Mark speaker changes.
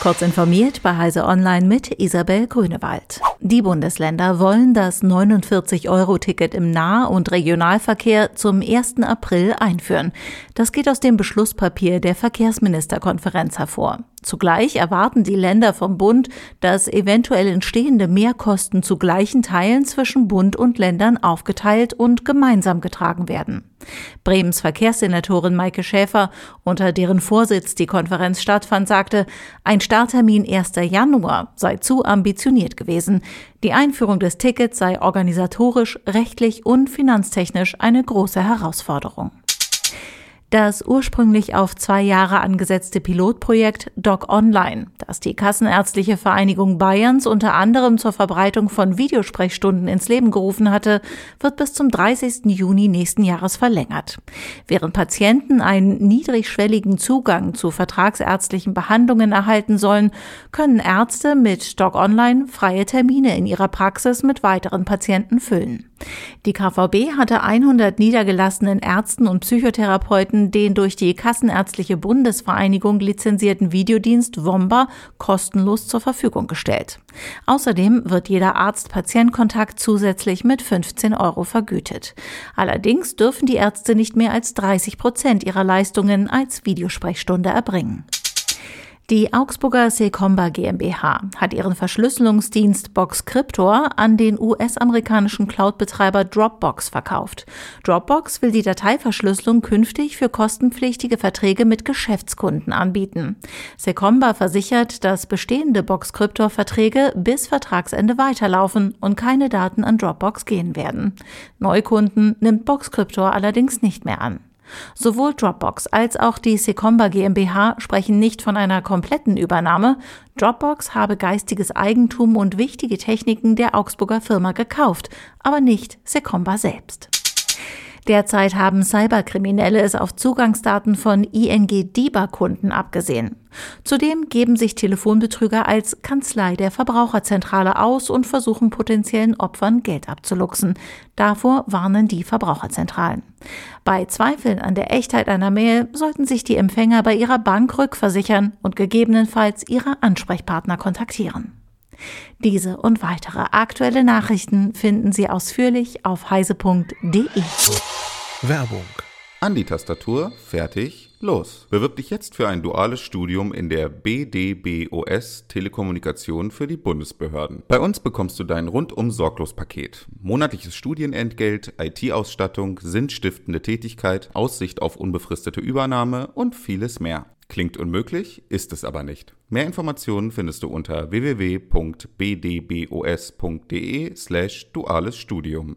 Speaker 1: Kurz informiert bei Heise Online mit Isabel Grünewald. Die Bundesländer wollen das 49-Euro-Ticket im Nah- und Regionalverkehr zum 1. April einführen. Das geht aus dem Beschlusspapier der Verkehrsministerkonferenz hervor. Zugleich erwarten die Länder vom Bund, dass eventuell entstehende Mehrkosten zu gleichen Teilen zwischen Bund und Ländern aufgeteilt und gemeinsam getragen werden. Bremens Verkehrssenatorin Maike Schäfer, unter deren Vorsitz die Konferenz stattfand, sagte, ein Starttermin 1. Januar sei zu ambitioniert gewesen. Die Einführung des Tickets sei organisatorisch, rechtlich und finanztechnisch eine große Herausforderung. Das ursprünglich auf zwei Jahre angesetzte Pilotprojekt Doc Online, das die Kassenärztliche Vereinigung Bayerns unter anderem zur Verbreitung von Videosprechstunden ins Leben gerufen hatte, wird bis zum 30. Juni nächsten Jahres verlängert. Während Patienten einen niedrigschwelligen Zugang zu vertragsärztlichen Behandlungen erhalten sollen, können Ärzte mit Doc Online freie Termine in ihrer Praxis mit weiteren Patienten füllen. Die KVB hatte 100 niedergelassenen Ärzten und Psychotherapeuten den durch die Kassenärztliche Bundesvereinigung lizenzierten Videodienst Womba kostenlos zur Verfügung gestellt. Außerdem wird jeder Arzt-Patient-Kontakt zusätzlich mit 15 Euro vergütet. Allerdings dürfen die Ärzte nicht mehr als 30 Prozent ihrer Leistungen als Videosprechstunde erbringen. Die Augsburger Secomba GmbH hat ihren Verschlüsselungsdienst Boxcryptor an den US-amerikanischen Cloud-Betreiber Dropbox verkauft. Dropbox will die Dateiverschlüsselung künftig für kostenpflichtige Verträge mit Geschäftskunden anbieten. Secomba versichert, dass bestehende Boxcryptor-Verträge bis Vertragsende weiterlaufen und keine Daten an Dropbox gehen werden. Neukunden nimmt Boxcryptor allerdings nicht mehr an. Sowohl Dropbox als auch die Secomba GmbH sprechen nicht von einer kompletten Übernahme. Dropbox habe geistiges Eigentum und wichtige Techniken der Augsburger Firma gekauft, aber nicht Secomba selbst. Derzeit haben Cyberkriminelle es auf Zugangsdaten von ING-DIBA-Kunden abgesehen. Zudem geben sich Telefonbetrüger als Kanzlei der Verbraucherzentrale aus und versuchen potenziellen Opfern Geld abzuluxen. Davor warnen die Verbraucherzentralen. Bei Zweifeln an der Echtheit einer Mail sollten sich die Empfänger bei ihrer Bank rückversichern und gegebenenfalls ihre Ansprechpartner kontaktieren. Diese und weitere aktuelle Nachrichten finden Sie ausführlich auf heise.de.
Speaker 2: Werbung. An die Tastatur, fertig, los. Bewirb dich jetzt für ein duales Studium in der BDBOS Telekommunikation für die Bundesbehörden. Bei uns bekommst du dein rundum sorglos Paket. Monatliches Studienentgelt, IT-Ausstattung, sinnstiftende Tätigkeit, Aussicht auf unbefristete Übernahme und vieles mehr. Klingt unmöglich, ist es aber nicht. Mehr Informationen findest du unter www.bdbos.de slash duales Studium.